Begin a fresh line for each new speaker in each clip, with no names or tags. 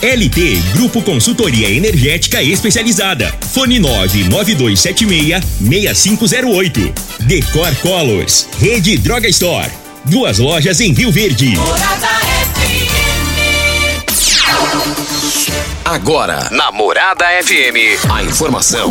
LT Grupo Consultoria Energética Especializada. Fone 99276 6508. Decor Colors. Rede Droga Store. Duas lojas em Rio Verde.
Agora, na Morada FM, a informação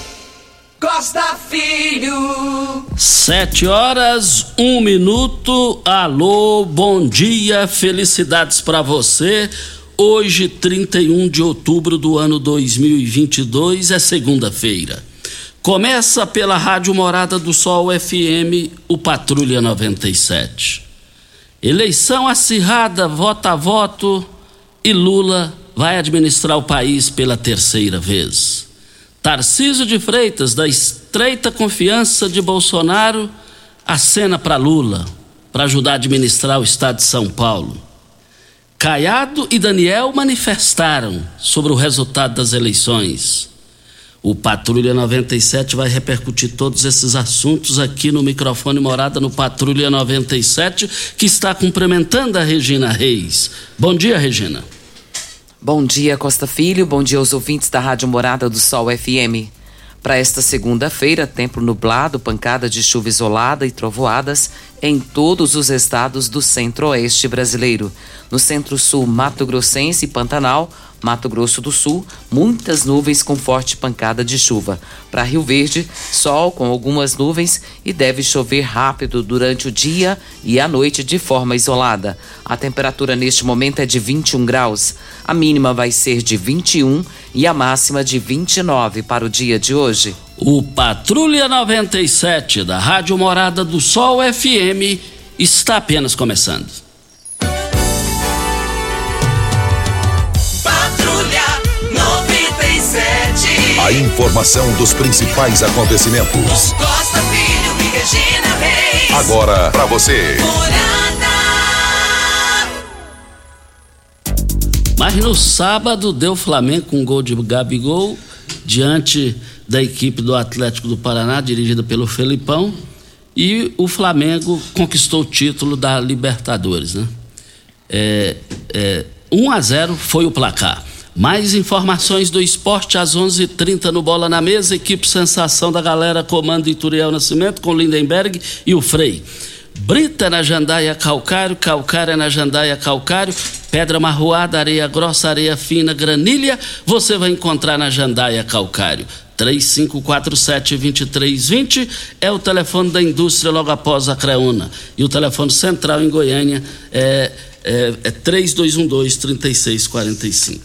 Costa Filho.
Sete horas, um minuto. Alô, bom dia, felicidades para você. Hoje, 31 de outubro do ano 2022, é segunda-feira. Começa pela Rádio Morada do Sol FM, o Patrulha 97. Eleição acirrada, voto a voto, e Lula vai administrar o país pela terceira vez. Tarcísio de Freitas, da estreita confiança de Bolsonaro, acena para Lula, para ajudar a administrar o estado de São Paulo. Caiado e Daniel manifestaram sobre o resultado das eleições. O Patrulha 97 vai repercutir todos esses assuntos aqui no microfone Morada no Patrulha 97, que está cumprimentando a Regina Reis. Bom dia, Regina.
Bom dia, Costa Filho. Bom dia aos ouvintes da Rádio Morada do Sol FM. Para esta segunda-feira, tempo nublado, pancada de chuva isolada e trovoadas em todos os estados do centro-oeste brasileiro. No centro-sul, Mato Grossense e Pantanal, Mato Grosso do Sul, muitas nuvens com forte pancada de chuva. Para Rio Verde, sol com algumas nuvens e deve chover rápido durante o dia e a noite de forma isolada. A temperatura neste momento é de 21 graus. A mínima vai ser de 21 e a máxima de 29 para o dia de hoje.
O Patrulha 97 da Rádio Morada do Sol FM está apenas começando.
Patrulha 97.
A informação dos principais acontecimentos.
Costa Filho e Regina Reis.
Agora para você.
Morada.
Mas no sábado deu Flamengo com um gol de Gabigol diante da equipe do Atlético do Paraná, dirigida pelo Felipão, e o Flamengo conquistou o título da Libertadores, né? É, é, 1 a 0 foi o placar. Mais informações do esporte às 11:30 h 30 no Bola na Mesa. Equipe Sensação da Galera, comando Ituriel Nascimento com Lindenberg e o Frei. Brita na jandaia calcário, calcária na jandaia calcário, pedra marroada, areia grossa, areia fina, granilha, você vai encontrar na jandaia calcário. 3547-2320 é o telefone da indústria logo após a Creuna. E o telefone central em Goiânia é, é, é 3212-3645.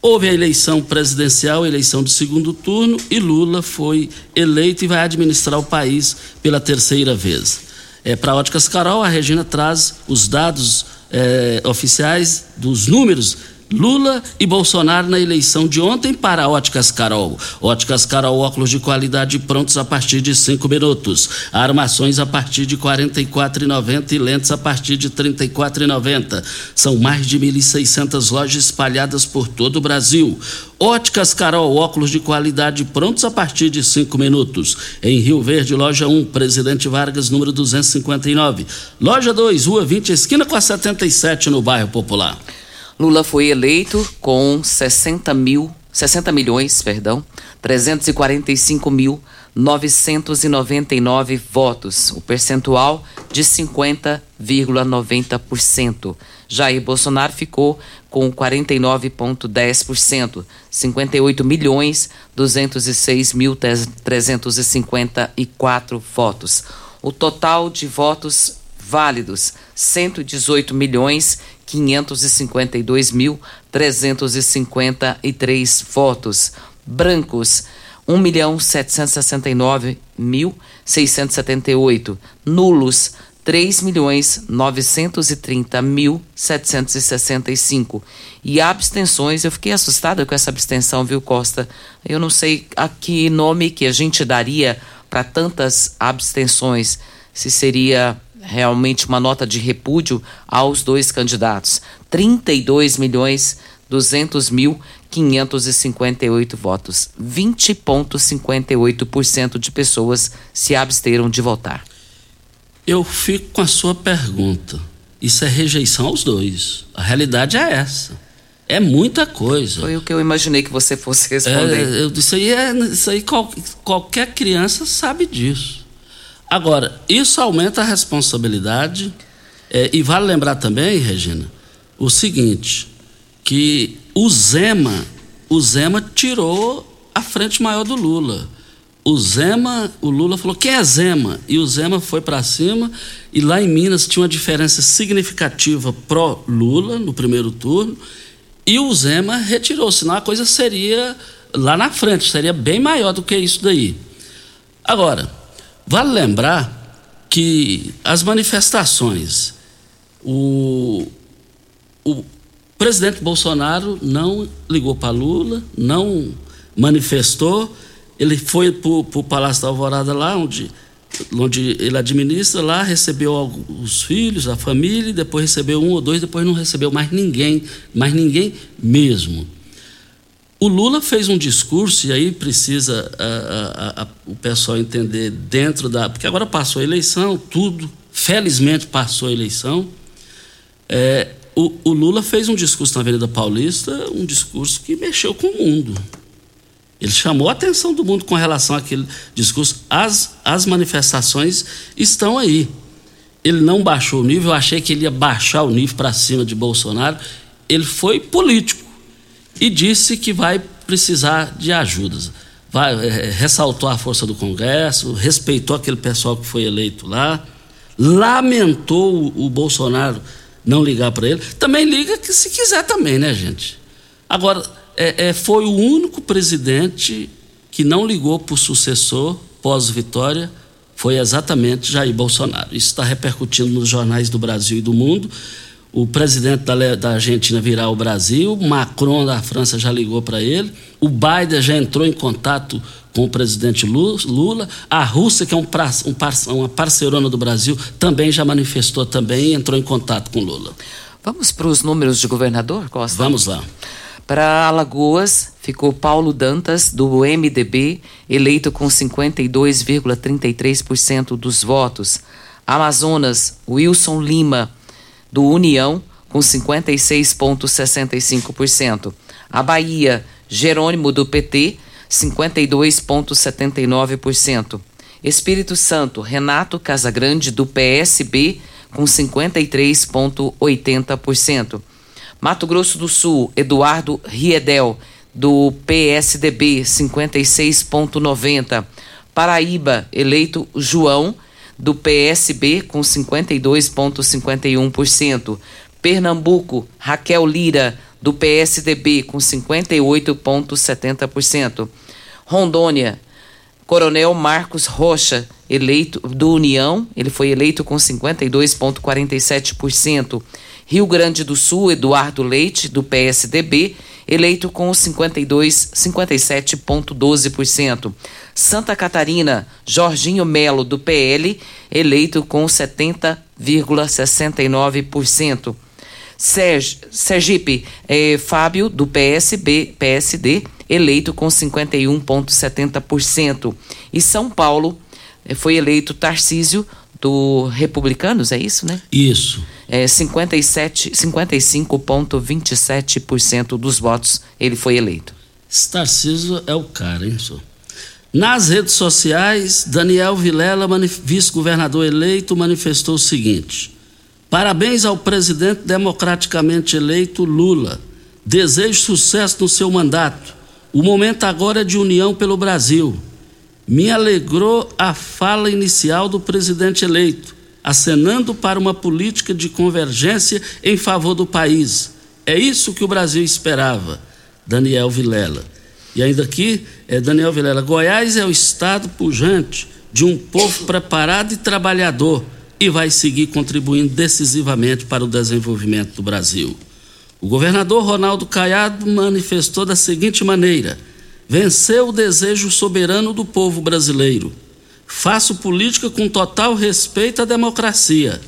Houve a eleição presidencial, eleição de segundo turno, e Lula foi eleito e vai administrar o país pela terceira vez. É, Para Óticas Carol, a Regina traz os dados é, oficiais dos números Lula e Bolsonaro na eleição de ontem para Óticas Carol. Óticas Carol, óculos de qualidade prontos a partir de cinco minutos. Armações a partir de R$ 44,90 e lentes a partir de R$ 34,90. São mais de 1.600 lojas espalhadas por todo o Brasil. Óticas Carol, óculos de qualidade prontos a partir de cinco minutos. Em Rio Verde, loja 1, Presidente Vargas, número 259. Loja 2, Rua 20, esquina com a 77, no bairro Popular.
Lula foi eleito com 60 mil 60 milhões, perdão, 345 mil 999 votos, o percentual de 50,90%. Jair Bolsonaro ficou com 49,10%, 58 milhões 206 mil 354 votos. O total de votos válidos 118 milhões 552 mil 353 votos. Brancos 1 milhão 769 mil 678. Nulos 3 milhões 930 mil 765. E abstenções, eu fiquei assustada com essa abstenção, viu, Costa? Eu não sei a que nome que a gente daria para tantas abstenções. Se seria realmente uma nota de repúdio aos dois candidatos. 32 milhões 200 mil 558 votos. 20,58% de pessoas se absteram de votar.
Eu fico com a sua pergunta. Isso é rejeição aos dois. A realidade é essa. É muita coisa.
Foi o que eu imaginei que você fosse responder.
É, eu, isso aí, é, isso aí qual, qualquer criança sabe disso. Agora, isso aumenta a responsabilidade. É, e vale lembrar também, Regina, o seguinte: que o Zema, o Zema tirou a frente maior do Lula. O Zema, o Lula falou: quem é Zema? E o Zema foi para cima. E lá em Minas tinha uma diferença significativa pró-Lula no primeiro turno. E o Zema retirou, senão a coisa seria lá na frente, seria bem maior do que isso daí. Agora, vale lembrar que as manifestações, o, o, presidente Bolsonaro não ligou para Lula, não manifestou. Ele foi para o Palácio da Alvorada, lá onde, onde ele administra, lá recebeu os filhos, a família, depois recebeu um ou dois, depois não recebeu mais ninguém, mais ninguém mesmo. O Lula fez um discurso, e aí precisa a, a, a, o pessoal entender dentro da. Porque agora passou a eleição, tudo, felizmente passou a eleição. É, o, o, Lula fez um discurso na Avenida Paulista, um discurso que mexeu com o mundo. Ele chamou a atenção do mundo com relação àquele discurso. As, as manifestações estão aí. Ele não baixou o nível, eu achei que ele ia baixar o nível para cima de Bolsonaro. Ele foi político e disse que vai precisar de ajudas. Vai, é, ressaltou a força do Congresso, respeitou aquele pessoal que foi eleito lá, lamentou o, o Bolsonaro não ligar para ele. Também liga que se quiser também, né, gente? Agora, é, é, foi o único presidente que não ligou para o sucessor pós-vitória, foi exatamente Jair Bolsonaro. Isso está repercutindo nos jornais do Brasil e do mundo. O presidente da, da Argentina virá ao Brasil, Macron da França já ligou para ele, o Biden já entrou em contato com o presidente Lula. A Rússia, que é um, um, uma parceirona do Brasil, também já manifestou também entrou em contato com Lula.
Vamos para os números de governador, Costa?
Vamos lá.
Para Alagoas, ficou Paulo Dantas, do MDB, eleito com 52,33% dos votos. Amazonas, Wilson Lima, do União, com 56,65%. A Bahia, Jerônimo, do PT, 52,79%. Espírito Santo, Renato Casagrande, do PSB, com 53,80%. Mato Grosso do Sul, Eduardo Riedel, do PSDB, 56,90%. Paraíba, eleito João, do PSB, com 52,51%. Pernambuco, Raquel Lira, do PSDB, com 58,70%. Rondônia, Coronel Marcos Rocha, eleito do União, ele foi eleito com 52,47%. Rio Grande do Sul, Eduardo Leite, do PSDB, eleito com 52, 57,12%. Santa Catarina, Jorginho Melo, do PL, eleito com 70,69%. Sergipe, eh, Fábio, do PSB, PSD, eleito com 51,70%. E São Paulo eh, foi eleito Tarcísio, do Republicanos, é isso, né?
Isso.
É, 57, 55,27% dos votos ele foi eleito.
Esse Tarcísio é o cara, hein, senhor? Nas redes sociais, Daniel Vilela, vice-governador eleito, manifestou o seguinte: Parabéns ao presidente democraticamente eleito Lula. Desejo sucesso no seu mandato. O momento agora é de união pelo Brasil. Me alegrou a fala inicial do presidente eleito, acenando para uma política de convergência em favor do país. É isso que o Brasil esperava. Daniel Vilela. E ainda aqui, é Daniel Vilela, Goiás é o estado pujante de um povo preparado e trabalhador e vai seguir contribuindo decisivamente para o desenvolvimento do Brasil. O governador Ronaldo Caiado manifestou da seguinte maneira: venceu o desejo soberano do povo brasileiro. Faço política com total respeito à democracia.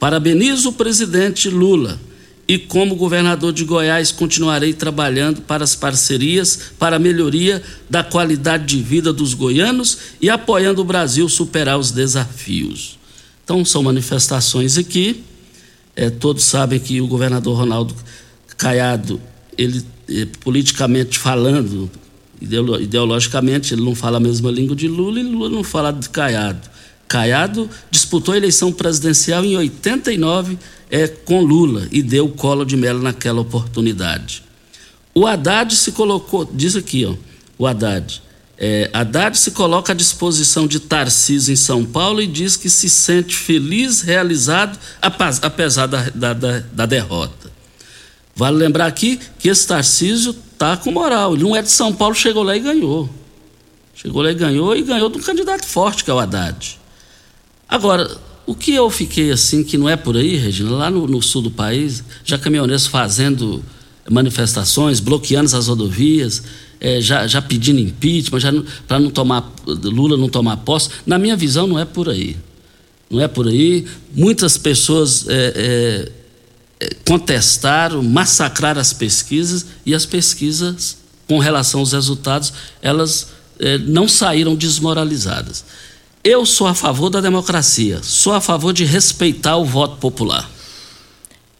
Parabenizo o presidente Lula e, como governador de Goiás, continuarei trabalhando para as parcerias para a melhoria da qualidade de vida dos goianos e apoiando o Brasil superar os desafios. Então, são manifestações aqui. É, todos sabem que o governador Ronaldo Caiado, ele, é, politicamente falando, ideologicamente, ele não fala a mesma língua de Lula e Lula não fala de Caiado. Caiado disputou a eleição presidencial em 89 é, com Lula e deu colo de melo naquela oportunidade. O Haddad se colocou, diz aqui, ó, o Haddad. É, Haddad se coloca à disposição de Tarcísio em São Paulo e diz que se sente feliz, realizado, apesar da, da, da derrota. Vale lembrar aqui que esse Tarcísio está com moral. Ele não é de São Paulo, chegou lá e ganhou. Chegou lá e ganhou e ganhou de um candidato forte, que é o Haddad. Agora, o que eu fiquei assim, que não é por aí, Regina, lá no, no sul do país, já caminhoneiros fazendo manifestações, bloqueando as rodovias, é, já, já, pedindo impeachment, já para não tomar Lula não tomar posse. Na minha visão, não é por aí. Não é por aí. Muitas pessoas é, é contestaram, massacraram as pesquisas e as pesquisas, com relação aos resultados, elas é, não saíram desmoralizadas. Eu sou a favor da democracia, sou a favor de respeitar o voto popular.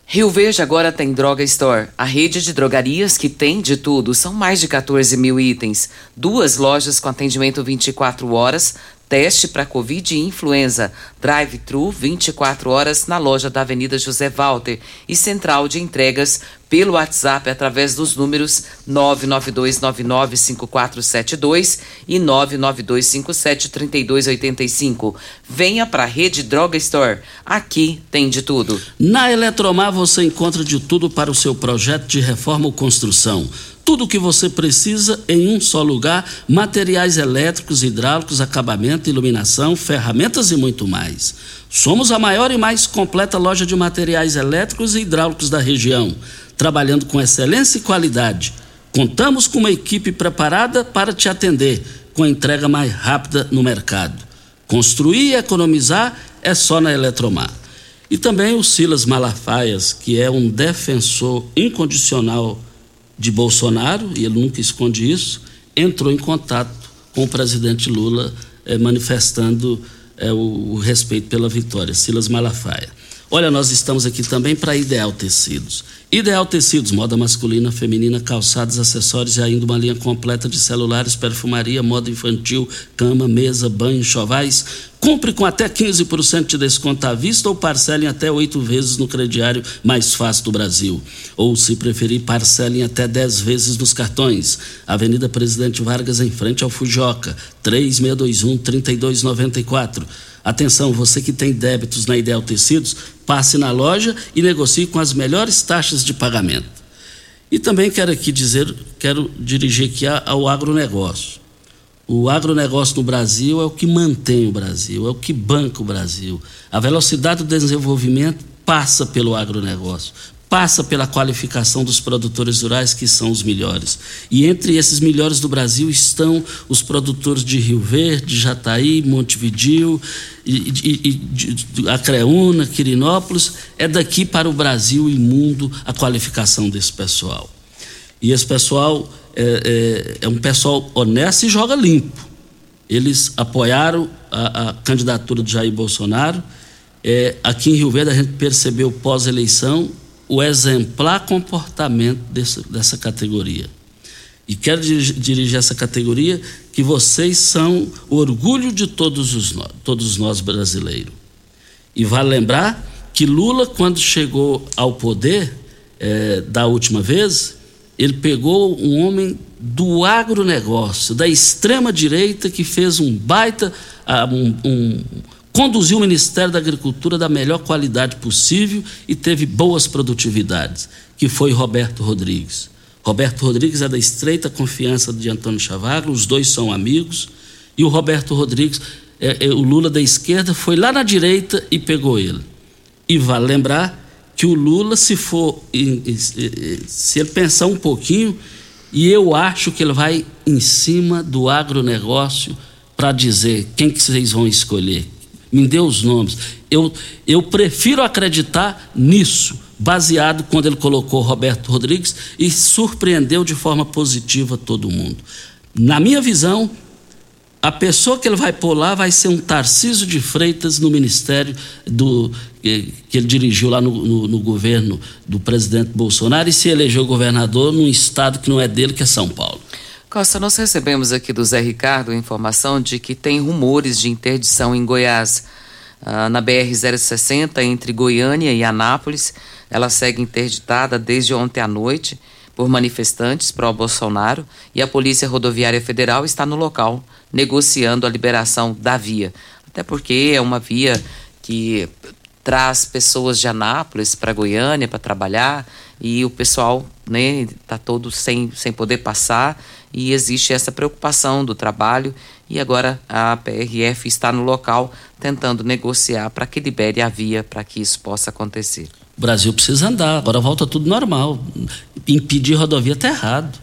Rio Verde agora tem Droga Store, a rede de drogarias que tem de tudo. São mais de 14 mil itens. Duas lojas com atendimento 24 horas, Teste para Covid e influenza. Drive-thru 24 horas na loja da Avenida José Walter e central de entregas pelo WhatsApp através dos números 992995472 e 992573285. Venha para a Rede Droga Store. Aqui tem de tudo.
Na Eletromar você encontra de tudo para o seu projeto de reforma ou construção tudo o que você precisa em um só lugar: materiais elétricos, hidráulicos, acabamento, iluminação, ferramentas e muito mais. Somos a maior e mais completa loja de materiais elétricos e hidráulicos da região, trabalhando com excelência e qualidade. Contamos com uma equipe preparada para te atender, com a entrega mais rápida no mercado. Construir e economizar é só na Eletromar. E também o Silas Malafaias, que é um defensor incondicional de Bolsonaro, e ele nunca esconde isso, entrou em contato com o presidente Lula, eh, manifestando eh, o, o, respeito pela vitória. Silas Malafaia. Olha, nós estamos aqui também para Ideal Tecidos. Ideal Tecidos, moda masculina, feminina, calçados, acessórios e ainda uma linha completa de celulares, perfumaria, moda infantil, cama, mesa, banho, chovais. Compre com até 15% de desconto à vista ou parcelem até oito vezes no crediário mais fácil do Brasil. Ou, se preferir, parcelem até 10 vezes nos cartões. Avenida Presidente Vargas, em frente ao Fujoca, 3621-3294. Atenção, você que tem débitos na Ideal Tecidos, passe na loja e negocie com as melhores taxas de pagamento. E também quero aqui dizer, quero dirigir aqui ao agronegócio. O agronegócio no Brasil é o que mantém o Brasil, é o que banca o Brasil. A velocidade do desenvolvimento passa pelo agronegócio passa pela qualificação dos produtores rurais, que são os melhores. E entre esses melhores do Brasil estão os produtores de Rio Verde, Jataí, Montevidil, e, e, e, Acreúna, Quirinópolis. É daqui para o Brasil e mundo a qualificação desse pessoal. E esse pessoal é, é, é um pessoal honesto e joga limpo. Eles apoiaram a, a candidatura de Jair Bolsonaro. É, aqui em Rio Verde a gente percebeu pós-eleição o exemplar comportamento desse, dessa categoria. e quero dirigir essa categoria que vocês são o orgulho de todos, os, todos nós brasileiros. E vale lembrar que Lula, quando chegou ao poder é, da última vez, ele pegou um homem do agronegócio, da extrema direita, que fez um baita, ah, um, um, conduziu o Ministério da Agricultura da melhor qualidade possível e teve boas produtividades, que foi Roberto Rodrigues. Roberto Rodrigues é da estreita confiança de Antônio Chavagro, os dois são amigos, e o Roberto Rodrigues, é, é, o Lula da esquerda, foi lá na direita e pegou ele. E vale lembrar que o Lula, se for, se ele pensar um pouquinho, e eu acho que ele vai em cima do agronegócio para dizer quem que vocês vão escolher. Me dê os nomes. Eu, eu prefiro acreditar nisso, baseado quando ele colocou Roberto Rodrigues e surpreendeu de forma positiva todo mundo. Na minha visão, a pessoa que ele vai pôr lá vai ser um Tarciso de Freitas no ministério do, que, ele dirigiu lá no, no, no, governo do presidente Bolsonaro e se elegeu governador num estado que não é dele, que é São Paulo.
Costa, nós recebemos aqui do Zé Ricardo informação de que tem rumores de interdição em Goiás. Ah, na BR-060, entre Goiânia e Anápolis, ela segue interditada desde ontem à noite por manifestantes pró-Bolsonaro e a Polícia Rodoviária Federal está no local negociando a liberação da via. Até porque é uma via que traz pessoas de Anápolis para Goiânia para trabalhar e o pessoal né está todo sem, sem poder passar e existe essa preocupação do trabalho e agora a PRF está no local tentando negociar para que libere a via para que isso possa acontecer.
O Brasil precisa andar, agora volta tudo normal. Impedir rodovia está errado.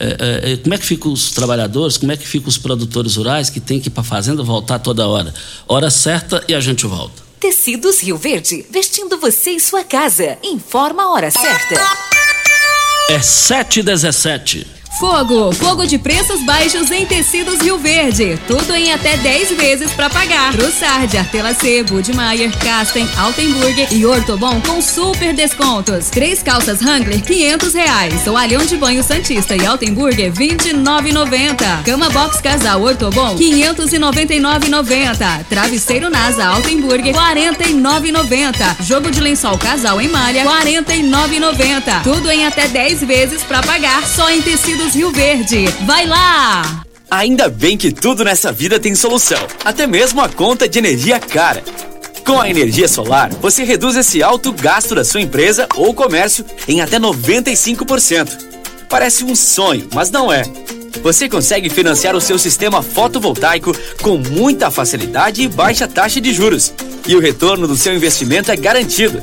É, é, é, como é que ficam os trabalhadores, como é que ficam os produtores rurais que tem que ir para a fazenda voltar toda hora? Hora certa e a gente volta.
Tecidos Rio Verde, vestindo você e sua casa. Informa a hora certa.
É 7h17.
Fogo, fogo de preços baixos em tecidos Rio Verde. Tudo em até 10 vezes para pagar. Trussard, Artelacê, Budmeier, Casten, Altenburger e Ortobon com super descontos. Três calças Wrangler, 500 reais. Toalhão de banho Santista e Altenburger, 29,90. Cama Box Casal Ortobon, 599,90. Travesseiro Nasa Altenburger, 49,90. Jogo de lençol Casal em malha, 49,90. Tudo em até 10 vezes para pagar só em Rio Verde. Vai lá!
Ainda bem que tudo nessa vida tem solução, até mesmo a conta de energia cara. Com a energia solar, você reduz esse alto gasto da sua empresa ou comércio em até 95%. Parece um sonho, mas não é. Você consegue financiar o seu sistema fotovoltaico com muita facilidade e baixa taxa de juros. E o retorno do seu investimento é garantido.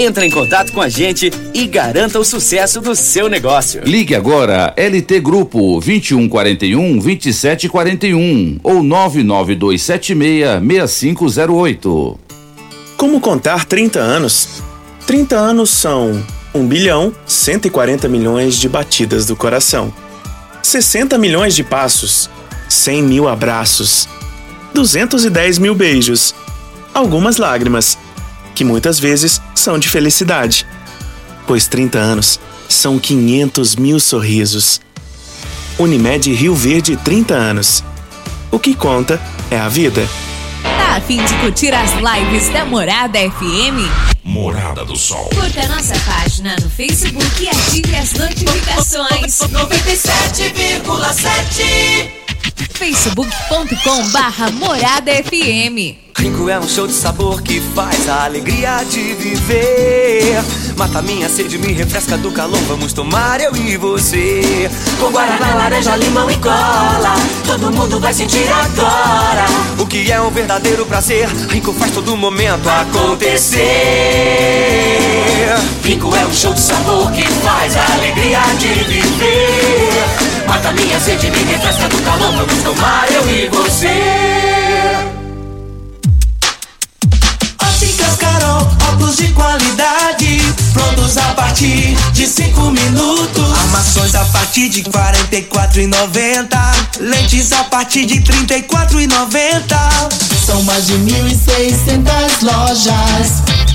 Entre em contato com a gente e garanta o sucesso do seu negócio.
Ligue agora LT Grupo 2141 2741 ou 99276 6508.
Como contar 30 anos? 30 anos são 1 bilhão 140 milhões de batidas do coração, 60 milhões de passos, 100 mil abraços, 210 mil beijos, algumas lágrimas que muitas vezes são de felicidade. Pois 30 anos são 500 mil sorrisos. Unimed Rio Verde 30 anos. O que conta é a vida.
Tá a fim de curtir as lives da Morada FM?
Morada do Sol.
Curta nossa página no Facebook e ative as notificações.
97,7
facebook.com barra Morada FM
Rinco é um show de sabor que faz a alegria de viver. Mata minha sede, me refresca do calor. Vamos tomar eu e você.
Com guaraná, laranja, limão e cola. Todo mundo vai sentir agora.
O que é um verdadeiro prazer. Rinco faz todo momento acontecer.
Rinco é um show de sabor que faz a alegria de viver. Mata minha sede, me refresca do calor. Vamos tomar eu e você.
Óticas Carol, óculos de qualidade, prontos a partir de cinco minutos. Armações a partir de quarenta e quatro e noventa, lentes a partir de trinta e quatro e noventa. São mais de mil e seiscentas lojas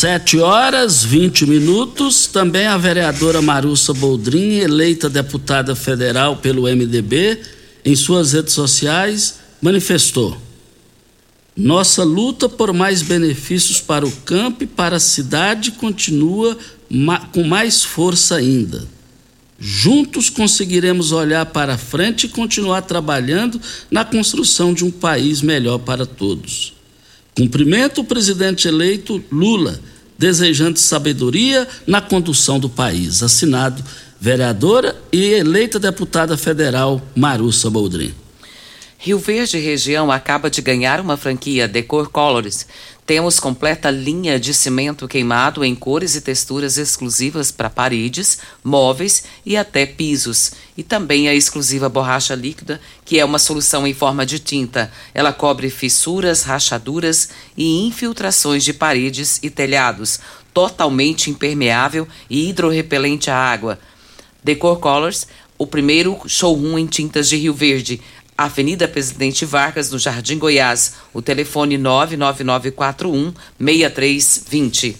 Sete horas 20 minutos. Também a vereadora Marussa Boldrin, eleita deputada federal pelo MDB, em suas redes sociais, manifestou: Nossa luta por mais benefícios para o campo e para a cidade continua com mais força ainda. Juntos conseguiremos olhar para frente e continuar trabalhando na construção de um país melhor para todos. Cumprimento o presidente eleito Lula, desejando sabedoria na condução do país. Assinado vereadora e eleita deputada federal Marussa Boldrin.
Rio Verde região acaba de ganhar uma franquia Decor Colors. Temos completa linha de cimento queimado em cores e texturas exclusivas para paredes, móveis e até pisos. E também a exclusiva borracha líquida, que é uma solução em forma de tinta. Ela cobre fissuras, rachaduras e infiltrações de paredes e telhados, totalmente impermeável e hidrorrepelente à água. Decor Colors, o primeiro showroom em tintas de Rio Verde. Avenida Presidente Vargas, no Jardim Goiás. O telefone 99941 6320.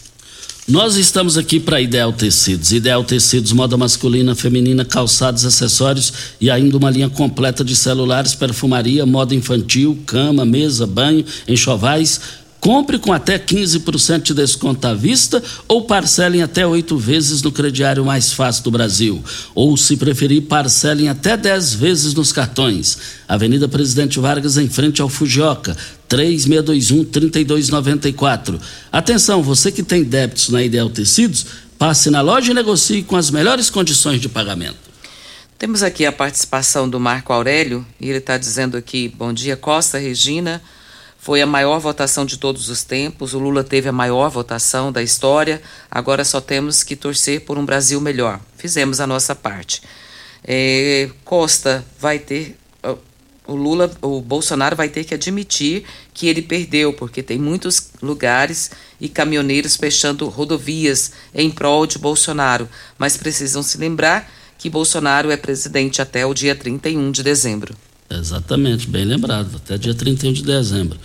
Nós estamos aqui para Ideal Tecidos. Ideal Tecidos, moda masculina, feminina, calçados, acessórios e ainda uma linha completa de celulares, perfumaria, moda infantil, cama, mesa, banho, enxovais. Compre com até 15% de desconto à vista ou parcelem até oito vezes no crediário mais fácil do Brasil. Ou, se preferir, parcelem até 10 vezes nos cartões. Avenida Presidente Vargas, em frente ao Fujioka, 3621-3294. Atenção, você que tem débitos na Ideal Tecidos, passe na loja e negocie com as melhores condições de pagamento.
Temos aqui a participação do Marco Aurélio, e ele está dizendo aqui: Bom dia, Costa Regina. Foi a maior votação de todos os tempos. O Lula teve a maior votação da história. Agora só temos que torcer por um Brasil melhor. Fizemos a nossa parte. É, Costa vai ter. O Lula, o Bolsonaro vai ter que admitir que ele perdeu, porque tem muitos lugares e caminhoneiros fechando rodovias em prol de Bolsonaro. Mas precisam se lembrar que Bolsonaro é presidente até o dia 31 de dezembro.
Exatamente, bem lembrado, até dia 31 de dezembro.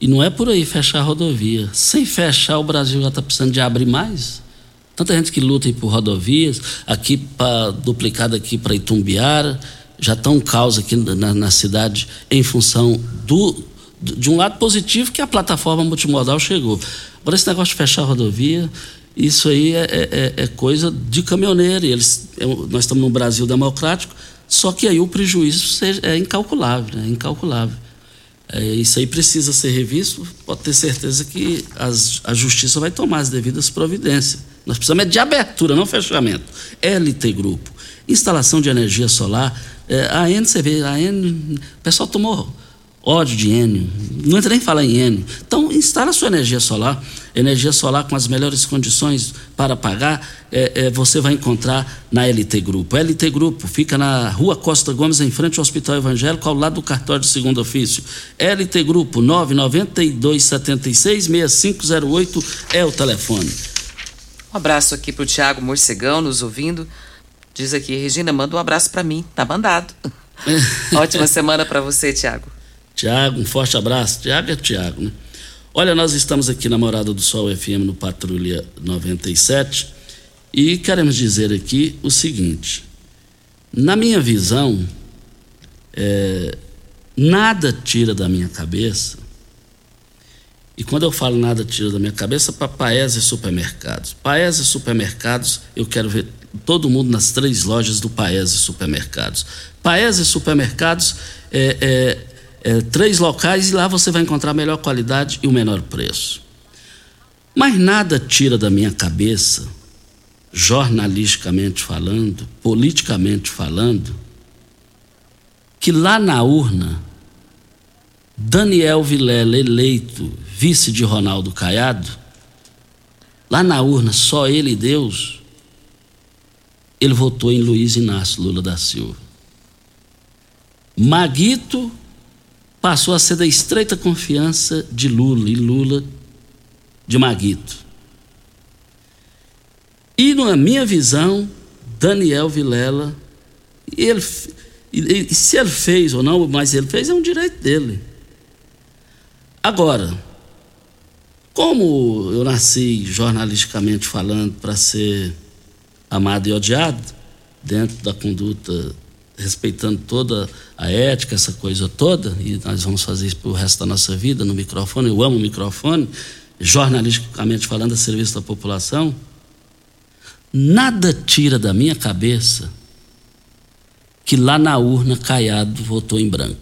E não é por aí fechar a rodovia. Sem fechar, o Brasil já está precisando de abrir mais. Tanta gente que luta por rodovias, aqui para duplicado aqui para Itumbiara, já está um caos aqui na, na, cidade em função do, de um lado positivo que a plataforma multimodal chegou. Agora esse negócio de fechar a rodovia, isso aí é, é, é coisa de caminhoneiro. Eles, é, nós estamos num Brasil democrático, só que aí o prejuízo é incalculável, né? incalculável. É, isso aí precisa ser revisto, pode ter certeza que as, a justiça vai tomar as devidas providências. Nós precisamos é de abertura, não fechamento. LT Grupo, instalação de energia solar. É, a N, você vê, a N, o pessoal tomou ódio de Enio, não entra nem falar em Enio. Então, instala sua energia solar, energia solar com as melhores condições para pagar, é, é, você vai encontrar na LT Grupo. LT Grupo fica na Rua Costa Gomes, em frente ao Hospital Evangélico, ao lado do cartório de segundo ofício. LT Grupo 992766508 é o telefone.
Um abraço aqui para o Tiago Morcegão nos ouvindo. Diz aqui, Regina, manda um abraço para mim, tá mandado. Ótima semana para você, Tiago.
Tiago, um forte abraço. Tiago é Tiago, né? Olha, nós estamos aqui na Morada do Sol FM no Patrulha 97 e queremos dizer aqui o seguinte: na minha visão, é, nada tira da minha cabeça, e quando eu falo nada tira da minha cabeça, para Paes e supermercados. Paes e supermercados, eu quero ver todo mundo nas três lojas do Paes e supermercados. Paes e supermercados é, é é, três locais e lá você vai encontrar a melhor qualidade e o menor preço. Mas nada tira da minha cabeça jornalisticamente falando, politicamente falando, que lá na urna, Daniel Vilela, eleito vice de Ronaldo Caiado, lá na urna, só ele e Deus, ele votou em Luiz Inácio Lula da Silva. Maguito passou a ser da estreita confiança de Lula e Lula de Maguito. E na minha visão, Daniel Vilela, ele, e, se ele fez ou não, mas ele fez, é um direito dele. Agora, como eu nasci jornalisticamente falando para ser amado e odiado, dentro da conduta, respeitando toda a ética, essa coisa toda, e nós vamos fazer isso para o resto da nossa vida no microfone, eu amo o microfone, jornalisticamente falando, a serviço da população, nada tira da minha cabeça que lá na urna Caiado votou em branco.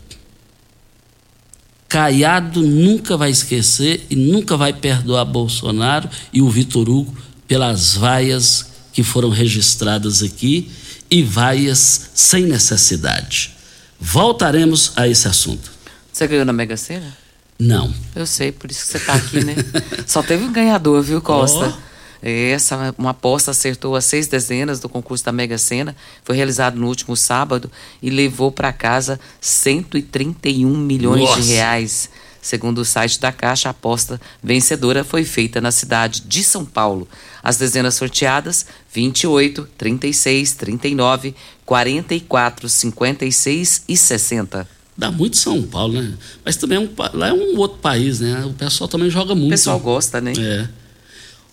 Caiado nunca vai esquecer e nunca vai perdoar Bolsonaro e o Vitor Hugo pelas vaias que foram registradas aqui e vaias sem necessidade. Voltaremos a esse assunto.
Você ganhou na Mega Sena?
Não.
Eu sei, por isso que você está aqui, né? Só teve um ganhador, viu, Costa? Oh. Essa, uma aposta acertou as seis dezenas do concurso da Mega Sena, foi realizado no último sábado e levou para casa 131 milhões Nossa. de reais. Segundo o site da Caixa, a aposta vencedora foi feita na cidade de São Paulo. As dezenas sorteadas: 28, 36, 39, 44, 56 e 60.
Dá muito São Paulo, né? Mas também é um, lá é um outro país, né? O pessoal também joga muito. O
pessoal gosta, né?
É.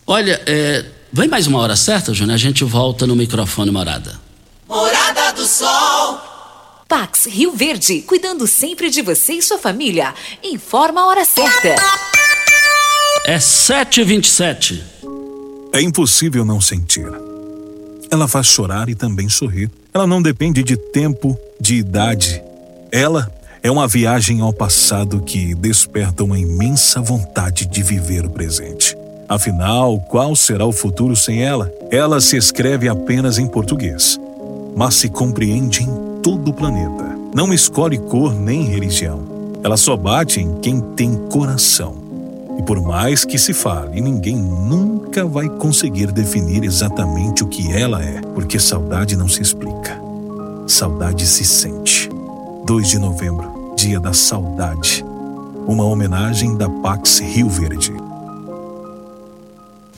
Olha, é, vem mais uma hora certa, Júnior? A gente volta no microfone Morada.
Morada do Sol.
Pax Rio Verde, cuidando sempre de você e sua família. Informa a hora certa.
É 7h27.
É impossível não sentir. Ela faz chorar e também sorrir. Ela não depende de tempo, de idade. Ela é uma viagem ao passado que desperta uma imensa vontade de viver o presente. Afinal, qual será o futuro sem ela? Ela se escreve apenas em português, mas se compreende em todo o planeta. Não escolhe cor nem religião. Ela só bate em quem tem coração. E por mais que se fale, ninguém nunca vai conseguir definir exatamente o que ela é, porque saudade não se explica. Saudade se sente. 2 de novembro, Dia da Saudade. Uma homenagem da Pax Rio Verde.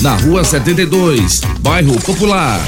na Rua 72, Bairro Popular.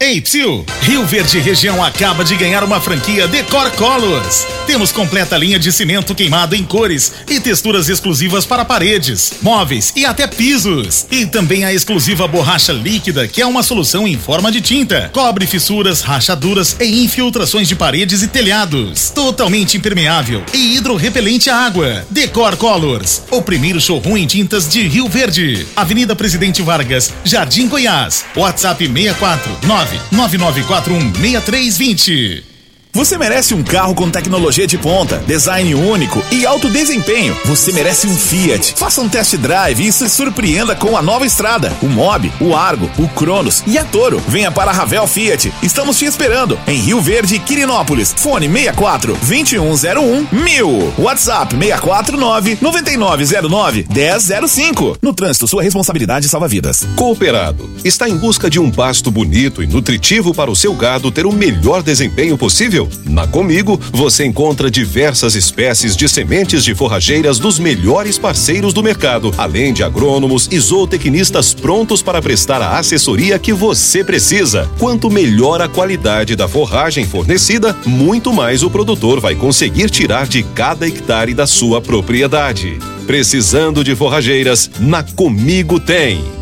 Ei, Psil! Rio Verde Região acaba de ganhar uma franquia Decor Colors. Temos completa linha de cimento queimado em cores e texturas exclusivas para paredes, móveis e até pisos. E também a exclusiva borracha líquida, que é uma solução em forma de tinta. Cobre fissuras, rachaduras e infiltrações de paredes e telhados. Totalmente impermeável e hidrorrepelente à água. Decor Colors, o primeiro showroom em tintas de Rio Verde. Avenida Presidente Vargas, Jardim Goiás. WhatsApp 649 9941 6320.
Você merece um carro com tecnologia de ponta, design único e alto desempenho. Você merece um Fiat. Faça um test drive e se surpreenda com a nova estrada, o Mob, o Argo, o Cronos e a Toro. Venha para a Ravel Fiat. Estamos te esperando em Rio Verde, Quirinópolis. Fone 64 2101 1000. WhatsApp 649 9909 1005. No trânsito, sua responsabilidade salva vidas.
Cooperado está em busca de um pasto bonito e nutritivo para o seu gado ter o melhor desempenho possível na Comigo, você encontra diversas espécies de sementes de forrageiras dos melhores parceiros do mercado, além de agrônomos e zootecnistas prontos para prestar a assessoria que você precisa. Quanto melhor a qualidade da forragem fornecida, muito mais o produtor vai conseguir tirar de cada hectare da sua propriedade. Precisando de forrageiras, na Comigo tem.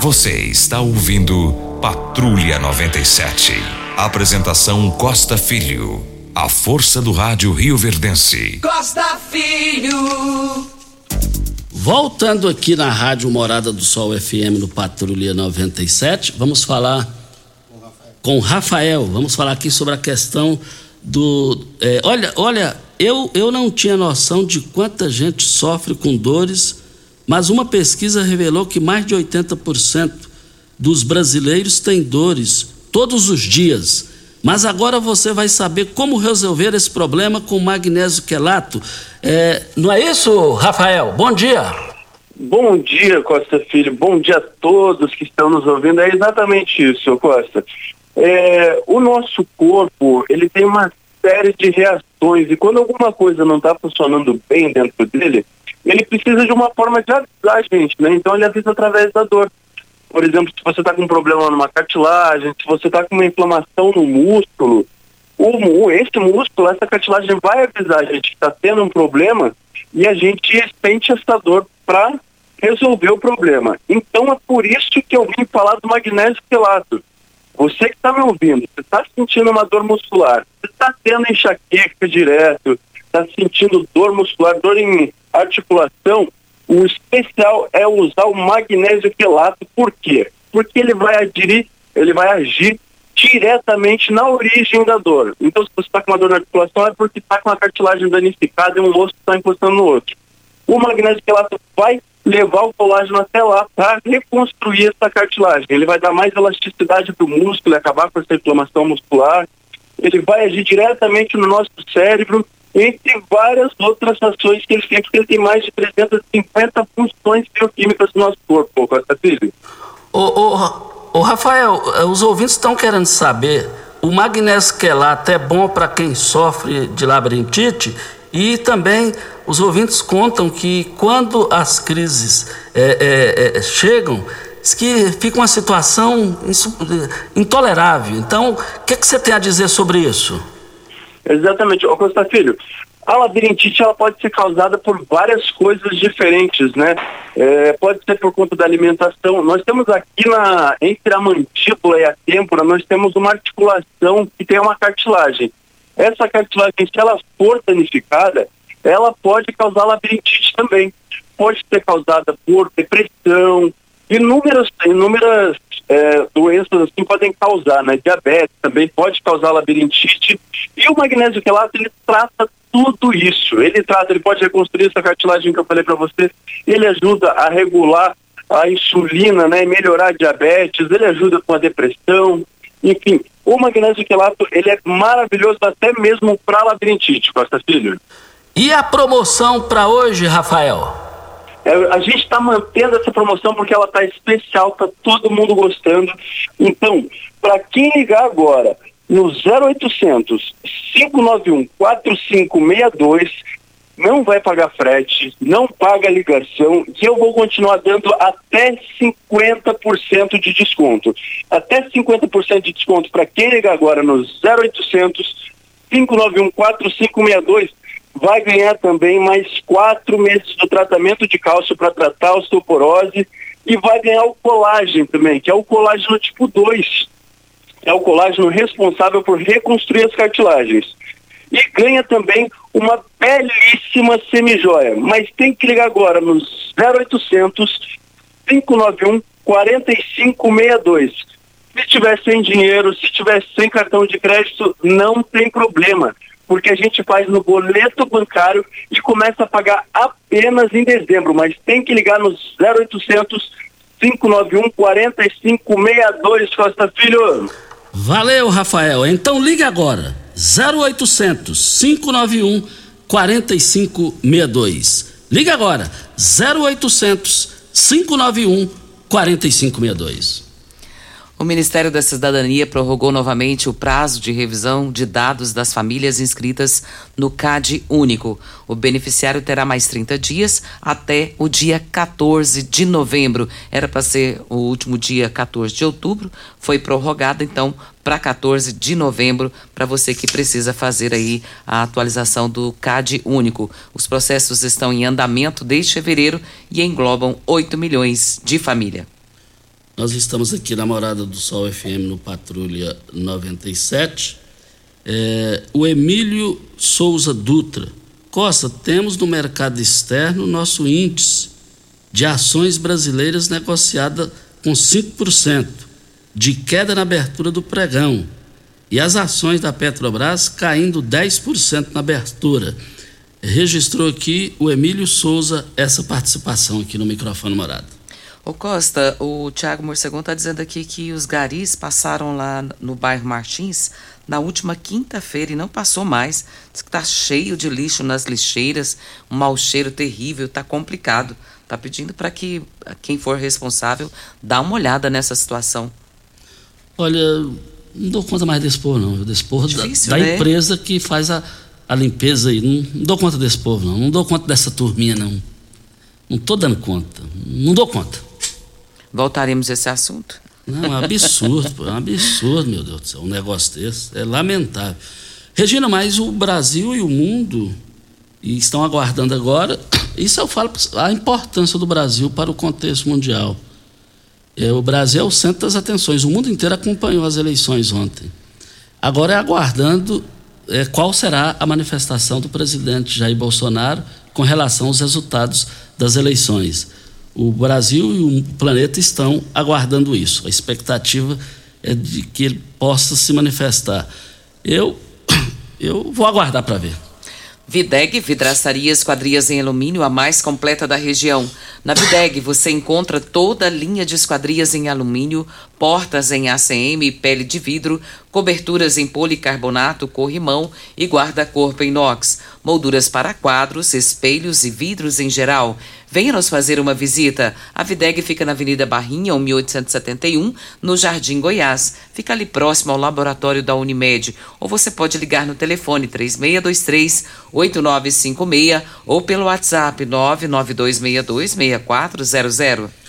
Você está ouvindo Patrulha 97. Apresentação Costa Filho. A força do rádio Rio Verdense.
Costa Filho.
Voltando aqui na Rádio Morada do Sol FM no Patrulha 97, vamos falar com o Rafael. Vamos falar aqui sobre a questão do. É, olha, olha, eu, eu não tinha noção de quanta gente sofre com dores mas uma pesquisa revelou que mais de 80% dos brasileiros têm dores todos os dias. Mas agora você vai saber como resolver esse problema com magnésio quelato. É, não é isso, Rafael? Bom dia.
Bom dia, Costa Filho. Bom dia a todos que estão nos ouvindo. É exatamente isso, Costa. É, o nosso corpo, ele tem uma série de reações e quando alguma coisa não está funcionando bem dentro dele, ele precisa de uma forma de avisar a gente, né? Então ele avisa através da dor. Por exemplo, se você está com um problema numa cartilagem, se você está com uma inflamação no músculo, o, esse músculo, essa cartilagem vai avisar a gente que está tendo um problema e a gente sente essa dor para resolver o problema. Então é por isso que eu vim falar do magnésio quelato. Você que está me ouvindo, você está sentindo uma dor muscular, você está tendo enxaqueca direto, está sentindo dor muscular, dor em articulação, o especial é usar o magnésio quelato. Por quê? Porque ele vai agir, ele vai agir diretamente na origem da dor. Então, se você está com uma dor na articulação, é porque está com a cartilagem danificada e um osso está encostando no outro. O magnésio quelato vai levar o colágeno até lá para reconstruir essa cartilagem. Ele vai dar mais elasticidade para o músculo acabar com essa inflamação muscular. Ele vai agir diretamente no nosso cérebro entre várias outras ações que ele tem, porque ele tem mais de 350 funções bioquímicas no nosso corpo, Costa Filho.
Ô, ô, ô, Rafael, eh, os ouvintes estão querendo saber, o magnésio quelato é bom para quem sofre de labirintite e também os ouvintes contam que quando as crises é, é, é, chegam, que fica uma situação intolerável. Então, o que, que você tem a dizer sobre isso?
Exatamente. Ô Costa Filho, a labirintite ela pode ser causada por várias coisas diferentes, né? É, pode ser por conta da alimentação. Nós temos aqui na entre a mandíbula e a têmpora, nós temos uma articulação que tem uma cartilagem. Essa cartilagem, se ela for danificada, ela pode causar labirintite também. Pode ser causada por depressão, inúmeras, inúmeras é, doenças assim podem causar, né? Diabetes também pode causar labirintite. E o magnésio quelato, ele trata tudo isso. Ele trata, ele pode reconstruir essa cartilagem que eu falei para você. Ele ajuda a regular a insulina, né? Melhorar a diabetes, ele ajuda com a depressão. Enfim, o magnésio quelato, ele é maravilhoso até mesmo para labirintite, Costa Filho.
E a promoção para hoje, Rafael?
É, a gente está mantendo essa promoção porque ela está especial, está todo mundo gostando. Então, para quem ligar agora no 0800 591 4562, não vai pagar frete, não paga ligação e eu vou continuar dando até 50% de desconto. Até 50% de desconto para quem ligar agora no 0800 591 4562 vai ganhar também mais quatro meses do tratamento de cálcio para tratar a osteoporose e vai ganhar o colágeno também, que é o colágeno tipo 2. É o colágeno responsável por reconstruir as cartilagens. E ganha também uma belíssima semijoia. Mas tem que ligar agora no 0800 591 4562. Se tiver sem dinheiro, se tiver sem cartão de crédito, não tem problema porque a gente faz no boleto bancário e começa a pagar apenas em dezembro, mas tem que ligar no 0800 591 4562 Costa Filho.
Valeu, Rafael. Então ligue agora. 0800 591 4562. Liga agora. 0800 591 4562.
O Ministério da Cidadania prorrogou novamente o prazo de revisão de dados das famílias inscritas no CAD Único. O beneficiário terá mais 30 dias até o dia 14 de novembro. Era para ser o último dia 14 de outubro, foi prorrogado então para 14 de novembro para você que precisa fazer aí a atualização do CAD Único. Os processos estão em andamento desde fevereiro e englobam 8 milhões de família.
Nós estamos aqui na Morada do Sol FM no Patrulha 97. É, o Emílio Souza Dutra. Costa, temos no mercado externo nosso índice de ações brasileiras negociada com 5%, de queda na abertura do pregão. E as ações da Petrobras caindo 10% na abertura. Registrou aqui o Emílio Souza essa participação aqui no microfone morado.
Ô Costa, o Tiago Morcegão está dizendo aqui que os garis passaram lá no bairro Martins na última quinta-feira e não passou mais. Diz que está cheio de lixo nas lixeiras, um mau cheiro terrível, está complicado. Está pedindo para que quem for responsável dá uma olhada nessa situação.
Olha, não dou conta mais desse povo, não. Desse povo
Difícil,
da,
né?
da empresa que faz a, a limpeza aí. Não, não dou conta desse povo, não. Não dou conta dessa turminha, não. Não estou dando conta. Não dou conta.
Voltaremos a esse assunto.
Não, é um absurdo, é um absurdo, meu Deus do céu, um negócio desse. É lamentável. Regina, mas o Brasil e o mundo estão aguardando agora. Isso eu falo a importância do Brasil para o contexto mundial. É, o Brasil é o centro das atenções. O mundo inteiro acompanhou as eleições ontem. Agora é aguardando é, qual será a manifestação do presidente Jair Bolsonaro com relação aos resultados das eleições. O Brasil e o planeta estão aguardando isso. A expectativa é de que ele possa se manifestar. Eu, eu vou aguardar para ver.
Videg, vidraçaria esquadrias em alumínio, a mais completa da região. Na Videg você encontra toda a linha de esquadrias em alumínio, portas em ACM e pele de vidro, coberturas em policarbonato, corrimão e guarda-corpo inox, molduras para quadros, espelhos e vidros em geral. Venha nos fazer uma visita. A Videg fica na Avenida Barrinha, 1871, no Jardim Goiás. Fica ali próximo ao laboratório da Unimed. Ou você pode ligar no telefone 3623-8956 ou pelo WhatsApp 992626400.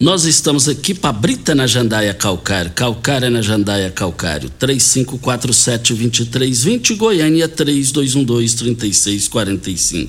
Nós estamos aqui para Brita na Jandaia Calcário, Calcário é na Jandaia Calcário, 3547-2320, Goiânia 3212-3645.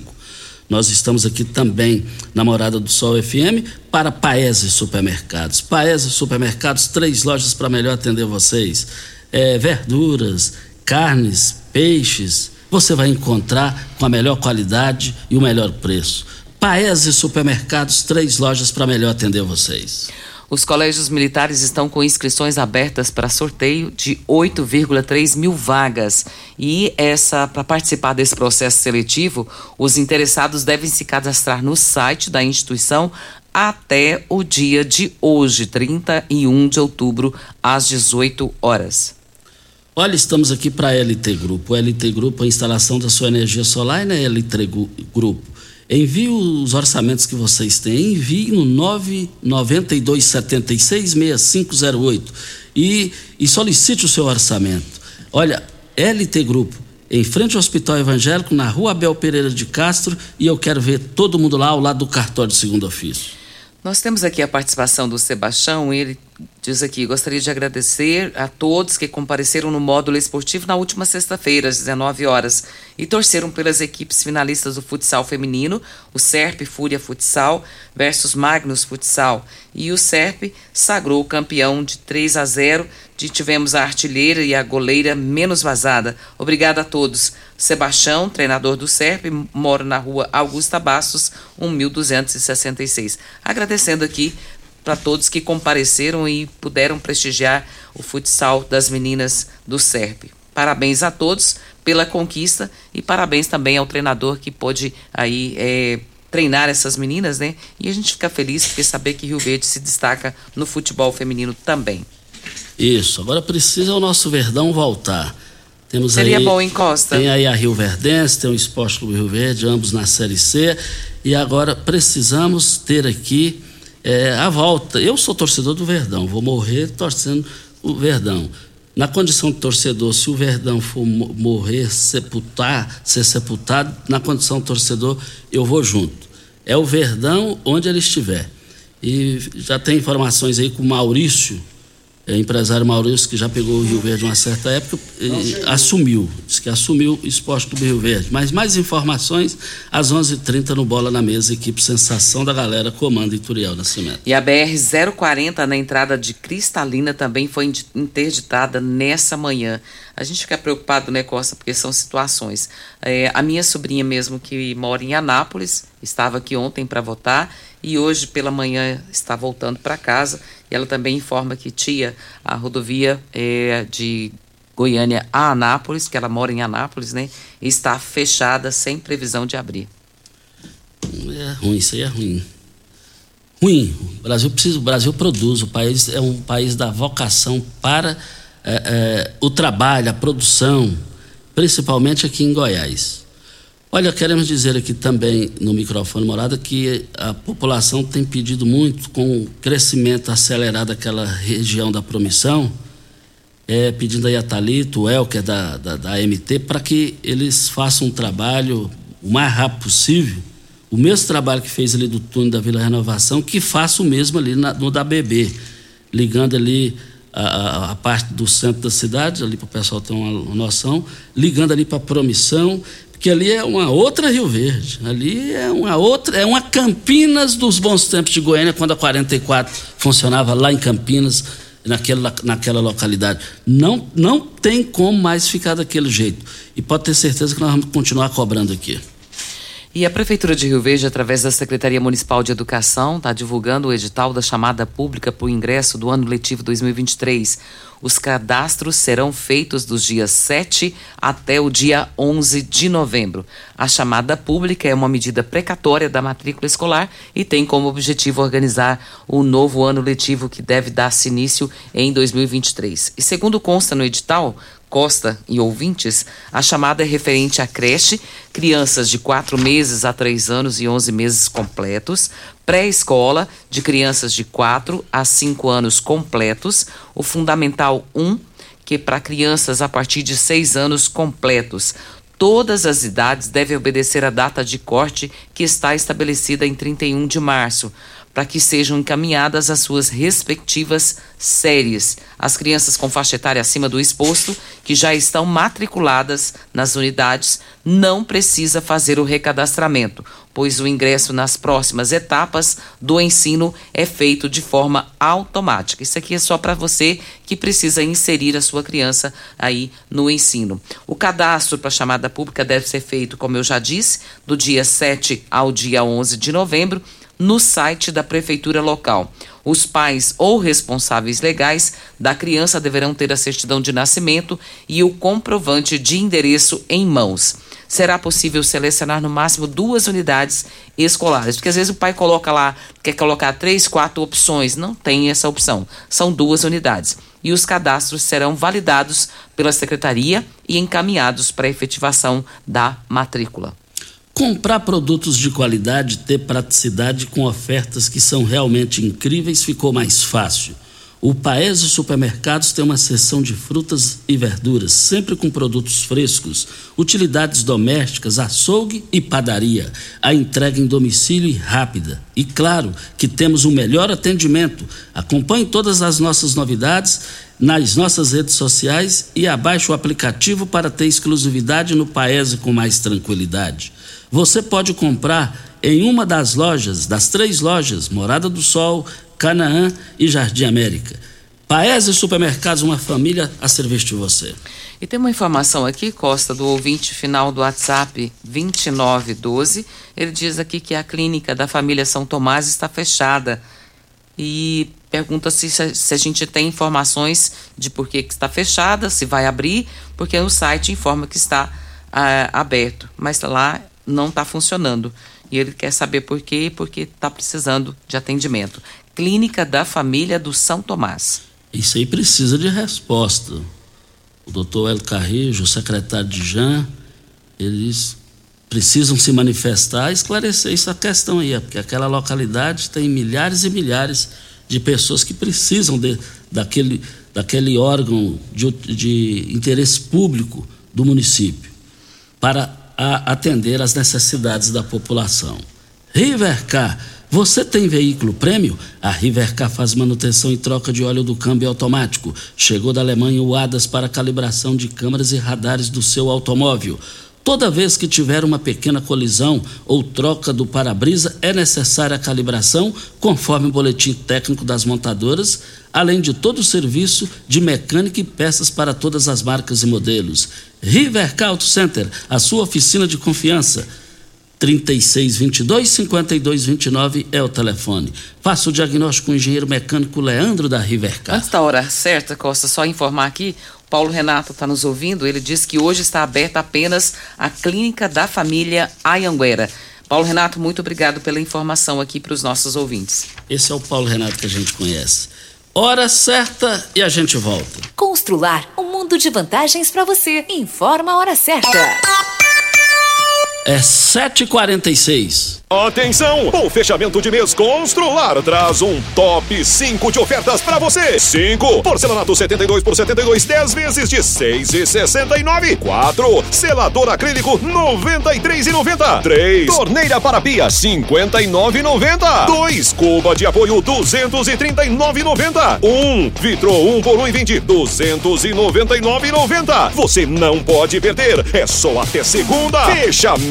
Nós estamos aqui também na Morada do Sol FM para Paese Supermercados. Paese Supermercados, três lojas para melhor atender vocês. É, verduras, carnes, peixes, você vai encontrar com a melhor qualidade e o melhor preço. Paese Supermercados, três lojas para melhor atender vocês.
Os colégios militares estão com inscrições abertas para sorteio de 8,3 mil vagas. E essa, para participar desse processo seletivo, os interessados devem se cadastrar no site da instituição até o dia de hoje, 31 de outubro, às 18 horas.
Olha, estamos aqui para a LT Grupo. O LT Grupo, a instalação da sua energia solar é na LT Grupo. Envie os orçamentos que vocês têm, envie no 992766508 e, e solicite o seu orçamento. Olha, LT Grupo, em frente ao Hospital Evangélico, na rua Abel Pereira de Castro, e eu quero ver todo mundo lá ao lado do cartório de segundo ofício.
Nós temos aqui a participação do Sebastião, ele diz aqui: gostaria de agradecer a todos que compareceram no módulo esportivo na última sexta-feira, às 19 horas, e torceram pelas equipes finalistas do futsal feminino, o SERP Fúria Futsal versus Magnus Futsal. E o SERP sagrou campeão de 3 a 0. De, tivemos a artilheira e a goleira menos vazada. Obrigada a todos. Sebastião, treinador do SERP, mora na rua Augusta Bastos, 1266. Agradecendo aqui para todos que compareceram e puderam prestigiar o futsal das meninas do SERP. Parabéns a todos pela conquista e parabéns também ao treinador que pôde aí é, treinar essas meninas, né? E a gente fica feliz porque saber que Rio Verde se destaca no futebol feminino também.
Isso, agora precisa o nosso Verdão voltar. Temos
Seria
aí,
bom, hein, Costa?
Tem aí a Rio Verdense, tem o Esporte Clube Rio Verde, ambos na Série C. E agora precisamos ter aqui é, a volta. Eu sou torcedor do Verdão, vou morrer torcendo o Verdão. Na condição de torcedor, se o Verdão for morrer, sepultar, ser sepultado, na condição de torcedor, eu vou junto. É o Verdão onde ele estiver. E já tem informações aí com o Maurício, é, empresário Maurício, que já pegou o Rio Verde uma certa época, assumiu, disse que assumiu o esporte do Rio Verde. Mas mais informações às 11:30 h 30 no Bola na Mesa, equipe Sensação da Galera, comando Ituriel Nascimento.
E a BR-040 na entrada de Cristalina também foi interditada nessa manhã. A gente fica preocupado, né, Costa, porque são situações. É, a minha sobrinha mesmo, que mora em Anápolis, estava aqui ontem para votar e hoje pela manhã está voltando para casa. E ela também informa que tia, a rodovia é, de Goiânia a Anápolis, que ela mora em Anápolis, né, está fechada sem previsão de abrir.
É ruim, isso aí é ruim. Ruim. O Brasil precisa, o Brasil produz. O país é um país da vocação para é, é, o trabalho, a produção, principalmente aqui em Goiás. Olha, queremos dizer aqui também no microfone morada que a população tem pedido muito, com o crescimento acelerado daquela região da promissão, é, pedindo aí a Thalito, o Elker da, da, da MT, para que eles façam um trabalho o mais rápido possível, o mesmo trabalho que fez ali do túnel da Vila Renovação, que faça o mesmo ali na, no da BB, ligando ali a, a, parte do centro da cidade, ali para o pessoal ter uma noção, ligando ali para a Promissão que ali é uma outra Rio Verde, ali é uma outra, é uma Campinas dos bons tempos de Goiânia, quando a 44 funcionava lá em Campinas, naquela, naquela localidade. Não, não tem como mais ficar daquele jeito. E pode ter certeza que nós vamos continuar cobrando aqui.
E a Prefeitura de Rio Verde, através da Secretaria Municipal de Educação, está divulgando o edital da chamada pública para o ingresso do ano letivo 2023. Os cadastros serão feitos dos dias 7 até o dia 11 de novembro. A chamada pública é uma medida precatória da matrícula escolar e tem como objetivo organizar o novo ano letivo que deve dar-se início em 2023. E segundo consta no edital, Costa e ouvintes, a chamada é referente à creche, crianças de 4 meses a 3 anos e 11 meses completos, pré-escola, de crianças de 4 a 5 anos completos, o Fundamental 1, que é para crianças a partir de 6 anos completos. Todas as idades devem obedecer a data de corte que está estabelecida em 31 de março para que sejam encaminhadas as suas respectivas séries. As crianças com faixa etária acima do exposto, que já estão matriculadas nas unidades, não precisa fazer o recadastramento, pois o ingresso nas próximas etapas do ensino é feito de forma automática. Isso aqui é só para você que precisa inserir a sua criança aí no ensino. O cadastro para chamada pública deve ser feito, como eu já disse, do dia 7 ao dia 11 de novembro no site da prefeitura local. Os pais ou responsáveis legais da criança deverão ter a certidão de nascimento e o comprovante de endereço em mãos. Será possível selecionar no máximo duas unidades escolares, porque às vezes o pai coloca lá, quer colocar três, quatro opções, não tem essa opção. São duas unidades. E os cadastros serão validados pela secretaria e encaminhados para a efetivação da matrícula.
Comprar produtos de qualidade, ter praticidade com ofertas que são realmente incríveis ficou mais fácil. O Paese Supermercados tem uma seção de frutas e verduras, sempre com produtos frescos, utilidades domésticas, açougue e padaria. A entrega em domicílio e rápida. E claro que temos o um melhor atendimento. Acompanhe todas as nossas novidades nas nossas redes sociais e abaixe o aplicativo para ter exclusividade no Paese com mais tranquilidade. Você pode comprar em uma das lojas, das três lojas, Morada do Sol, Canaã e Jardim América. Paese Supermercados, uma família a serviço de você.
E tem uma informação aqui, Costa, do ouvinte final do WhatsApp 2912. Ele diz aqui que a clínica da família São Tomás está fechada. E pergunta se, se a gente tem informações de por que está fechada, se vai abrir, porque o site informa que está ah, aberto. Mas lá não está funcionando. E ele quer saber por quê, porque está precisando de atendimento. Clínica da Família do São Tomás.
Isso aí precisa de resposta. O doutor El Carrijo, o secretário de Jean, eles precisam se manifestar, esclarecer essa questão aí, porque aquela localidade tem milhares e milhares de pessoas que precisam de, daquele, daquele órgão de, de interesse público do município para a, atender às necessidades da população. Rivercar, você tem veículo prêmio? A Rivercar faz manutenção e troca de óleo do câmbio automático. Chegou da Alemanha o ADAS para calibração de câmeras e radares do seu automóvel. Toda vez que tiver uma pequena colisão ou troca do para-brisa, é necessária a calibração, conforme o boletim técnico das montadoras, além de todo o serviço de mecânica e peças para todas as marcas e modelos. Rivercar Auto Center, a sua oficina de confiança. 3622-5229 é o telefone. Faça o diagnóstico com o engenheiro mecânico Leandro da Rivercar.
Antes da hora certa, Costa, só informar aqui, Paulo Renato está nos ouvindo, ele diz que hoje está aberta apenas a clínica da família Ayanguera. Paulo Renato, muito obrigado pela informação aqui para os nossos ouvintes.
Esse é o Paulo Renato que a gente conhece. Hora certa e a gente volta.
Constrular um mundo de vantagens para você. Informa a hora certa.
É 7h46.
Atenção! O fechamento de mês Constrular traz um top 5 de ofertas para você. 5. Porcelanato 72 por 72, 10 vezes de 6,69. 4. Selador acrílico 93,90. 3. Torneira para pia 59,90. 2. Cuba de apoio 239,90. 1. Vitro 1 por 1,20 299,90. Você não pode perder. É só até segunda. Fechamento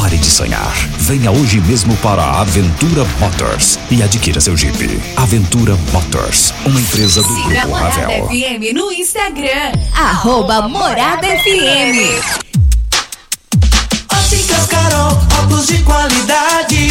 Pare de sonhar. Venha hoje mesmo para a Aventura Motors e adquira seu Jeep. Aventura Motors, uma empresa do
Siga
Grupo
Morada
Ravel.
FM no Instagram. Arroba Morada FM.
Óticas Carol, óculos de qualidade,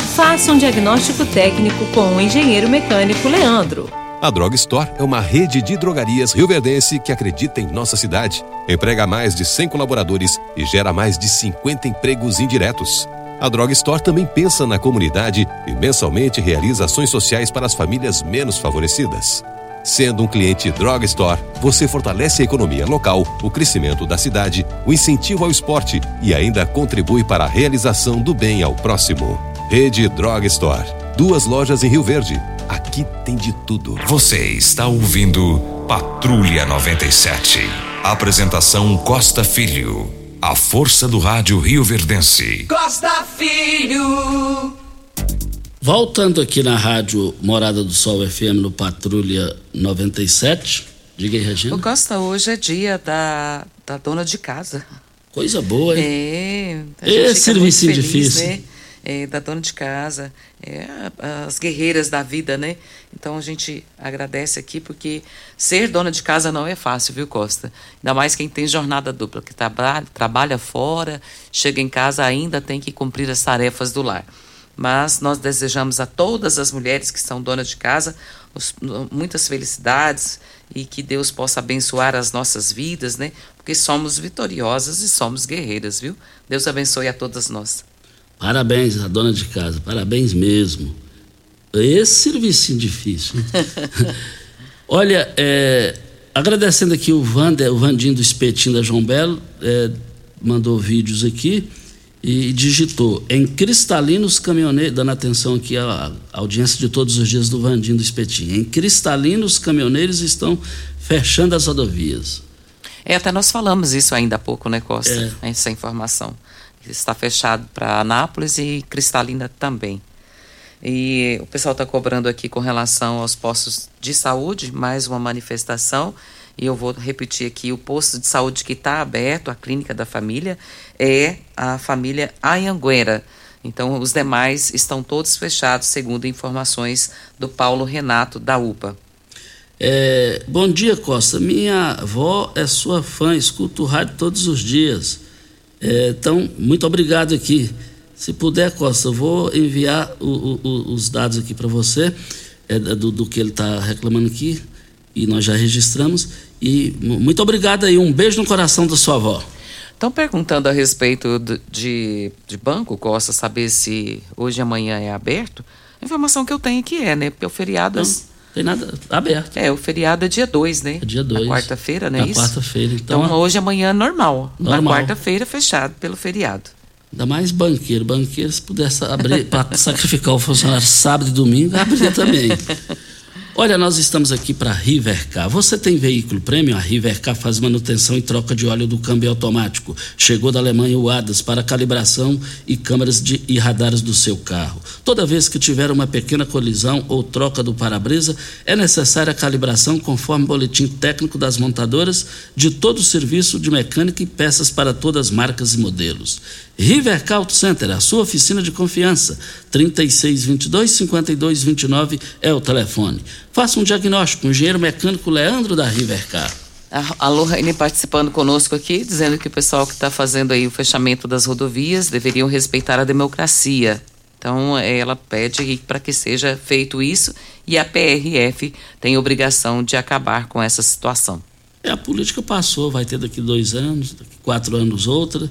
Faça um diagnóstico técnico com o engenheiro mecânico Leandro.
A Drog Store é uma rede de drogarias rioverdense que acredita em nossa cidade, emprega mais de 100 colaboradores e gera mais de 50 empregos indiretos. A Drog Store também pensa na comunidade e mensalmente realiza ações sociais para as famílias menos favorecidas. Sendo um cliente Drog Store, você fortalece a economia local, o crescimento da cidade, o incentivo ao esporte e ainda contribui para a realização do bem ao próximo. Rede Drog Store. Duas lojas em Rio Verde. Aqui tem de tudo.
Você está ouvindo Patrulha 97. Apresentação Costa Filho. A força do rádio Rio Verdense.
Costa Filho.
Voltando aqui na rádio Morada do Sol FM no Patrulha 97. Diga aí, Regina.
O Costa, hoje é dia da, da dona de casa.
Coisa boa, hein?
É. gente fica
serviço
muito feliz,
difícil.
né? É, da dona de casa, é, as guerreiras da vida, né? Então a gente agradece aqui porque ser dona de casa não é fácil, viu, Costa? Ainda mais quem tem jornada dupla, que trabalha, trabalha fora, chega em casa ainda tem que cumprir as tarefas do lar. Mas nós desejamos a todas as mulheres que são donas de casa os, muitas felicidades e que Deus possa abençoar as nossas vidas, né? Porque somos vitoriosas e somos guerreiras, viu? Deus abençoe a todas nós.
Parabéns à dona de casa, parabéns mesmo. Esse serviço difícil. Olha, é, agradecendo aqui o Vander, o Vandinho do Espetinho da João Belo, é, mandou vídeos aqui e digitou em cristalinos caminhoneiros, dando atenção aqui à, audiência de todos os dias do Vandinho do Espetinho. Em cristalinos caminhoneiros estão fechando as rodovias.
É, até nós falamos isso ainda há pouco, né, Costa? É. Essa informação está fechado para Anápolis e Cristalina também. E o pessoal está cobrando aqui com relação aos postos de saúde, mais uma manifestação. E eu vou repetir aqui: o posto de saúde que está aberto, a clínica da família, é a família Anhanguera. Então, os demais estão todos fechados, segundo informações do Paulo Renato, da UPA.
É, bom dia, Costa. Minha avó é sua fã, escuta o rádio todos os dias. É, então, muito obrigado aqui. Se puder, Costa, eu vou enviar o, o, os dados aqui para você, é, do, do, que ele está reclamando aqui, e nós já registramos. E muito obrigado aí, um beijo no coração da sua avó.
Estão perguntando a respeito de, de banco, Costa, saber se hoje e amanhã é aberto. A informação que eu tenho aqui é, né? Porque o feriado.
Não, tem nada aberto.
É, o feriado é dia 2, né?
É dia 2.
quarta-feira, né?
Na quarta-feira. Então,
então hoje amanhã normal. normal. Na quarta-feira fechado pelo feriado.
Ainda mais banqueiro. Banqueiro, se pudesse abrir para sacrificar o funcionário sábado e domingo, abria também. Olha, nós estamos aqui para Rivercar. Você tem veículo prêmio? A Rivercar faz manutenção e troca de óleo do câmbio automático. Chegou da Alemanha o ADAS para calibração e câmeras de, e radares do seu carro. Toda vez que tiver uma pequena colisão ou troca do para-brisa, é necessária a calibração conforme o boletim técnico das montadoras de todo o serviço de mecânica e peças para todas as marcas e modelos. Rivercar Auto Center, a sua oficina de confiança. 3622-5229 é o telefone. Faça um diagnóstico o engenheiro mecânico Leandro da Rivercar.
A Lohane participando conosco aqui, dizendo que o pessoal que está fazendo aí o fechamento das rodovias deveriam respeitar a democracia. Então, ela pede para que seja feito isso e a PRF tem obrigação de acabar com essa situação.
É, a política passou, vai ter daqui dois anos, daqui quatro anos outra.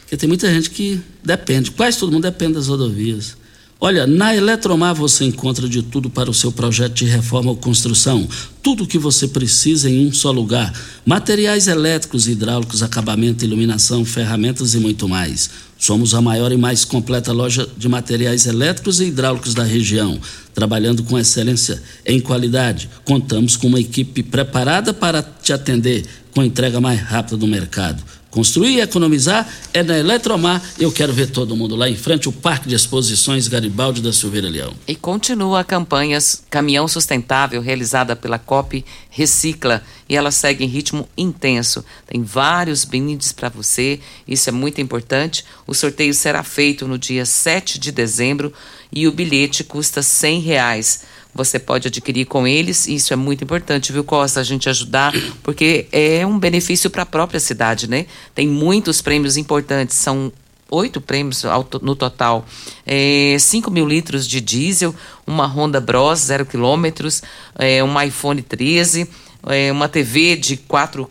Porque tem muita gente que depende, quase todo mundo depende das rodovias. Olha, na Eletromar você encontra de tudo para o seu projeto de reforma ou construção. Tudo o que você precisa em um só lugar: materiais elétricos, hidráulicos, acabamento, iluminação, ferramentas e muito mais. Somos a maior e mais completa loja de materiais elétricos e hidráulicos da região, trabalhando com excelência em qualidade. Contamos com uma equipe preparada para te atender com entrega mais rápida do mercado. Construir e economizar é na Eletromar. Eu quero ver todo mundo lá em frente ao Parque de Exposições Garibaldi da Silveira Leão.
E continua a campanha Caminhão Sustentável, realizada pela COP Recicla. E ela segue em ritmo intenso. Tem vários brindes para você, isso é muito importante. O sorteio será feito no dia 7 de dezembro e o bilhete custa 100 reais você pode adquirir com eles. E isso é muito importante, viu, Costa? A gente ajudar, porque é um benefício para a própria cidade, né? Tem muitos prêmios importantes, são oito prêmios no total. É, 5 mil litros de diesel, uma Honda Bros, zero quilômetros, é, um iPhone 13, é, uma TV de, quatro,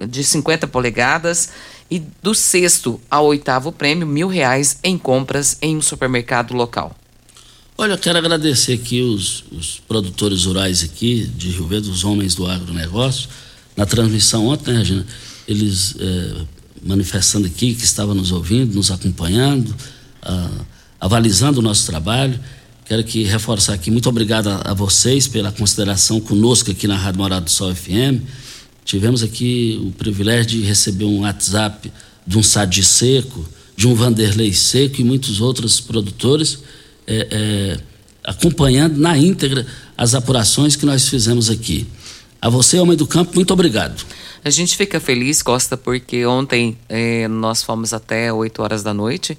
de 50 polegadas. E do sexto ao oitavo prêmio, mil reais em compras em um supermercado local.
Olha, eu quero agradecer aqui os, os, produtores rurais aqui de Rio Verde, os homens do agronegócio. Na transmissão ontem, né, Regina, eles é, manifestando aqui que estavam nos ouvindo, nos acompanhando, ah, avalizando o nosso trabalho. Quero aqui reforçar aqui, muito obrigado a, a, vocês pela consideração conosco aqui na Rádio Morado do Sol FM. Tivemos aqui o privilégio de receber um WhatsApp de um Sadi Seco, de um Vanderlei Seco e muitos outros produtores é, é, acompanhando na íntegra as apurações que nós fizemos aqui. A você, homem do campo, muito obrigado.
A gente fica feliz, Costa, porque ontem é, nós fomos até 8 horas da noite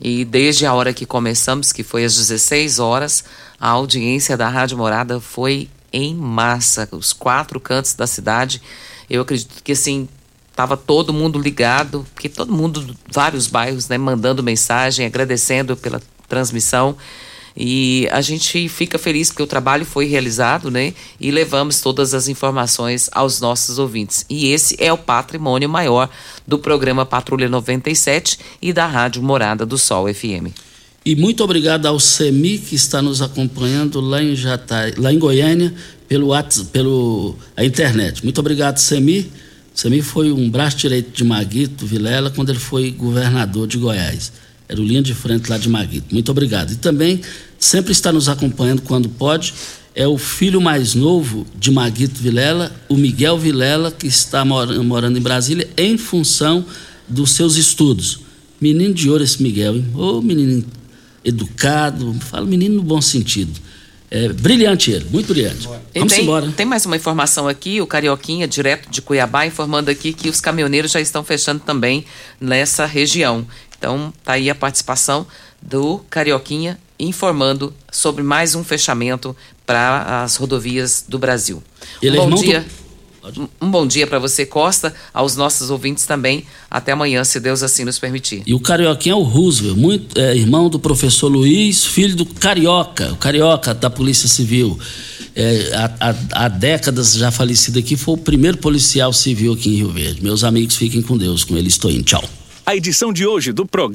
E desde a hora que começamos, que foi às 16 horas, a audiência da Rádio Morada foi em massa, os quatro cantos da cidade. Eu acredito que assim estava todo mundo ligado, porque todo mundo, vários bairros, né, mandando mensagem, agradecendo pela transmissão. E a gente fica feliz porque o trabalho foi realizado, né? E levamos todas as informações aos nossos ouvintes. E esse é o patrimônio maior do programa Patrulha 97 e da Rádio Morada do Sol FM.
E muito obrigado ao SEMI que está nos acompanhando lá em Jatai, lá em Goiânia pelo pelo a internet. Muito obrigado, SEMI. SEMI foi um braço direito de Maguito Vilela quando ele foi governador de Goiás. Era o linha de frente lá de Maguito. Muito obrigado. E também sempre está nos acompanhando quando pode. É o filho mais novo de Maguito Vilela, o Miguel Vilela, que está morando, morando em Brasília em função dos seus estudos. Menino de ouro esse Miguel, hein? Ô menino educado, falo menino no bom sentido. É, brilhante ele, muito brilhante. Vamos
tem,
embora.
Tem mais uma informação aqui, o Carioquinha, direto de Cuiabá, informando aqui que os caminhoneiros já estão fechando também nessa região. Então, tá aí a participação do Carioquinha informando sobre mais um fechamento para as rodovias do Brasil. Um bom dia. Um bom dia para você, Costa, aos nossos ouvintes também. Até amanhã, se Deus assim nos permitir.
E o Carioquinha é o Roosevelt, muito, é, irmão do professor Luiz, filho do Carioca, o Carioca da Polícia Civil. É, há, há, há décadas já falecido aqui, foi o primeiro policial civil aqui em Rio Verde. Meus amigos, fiquem com Deus, com ele estou indo. Tchau.
A edição de hoje do programa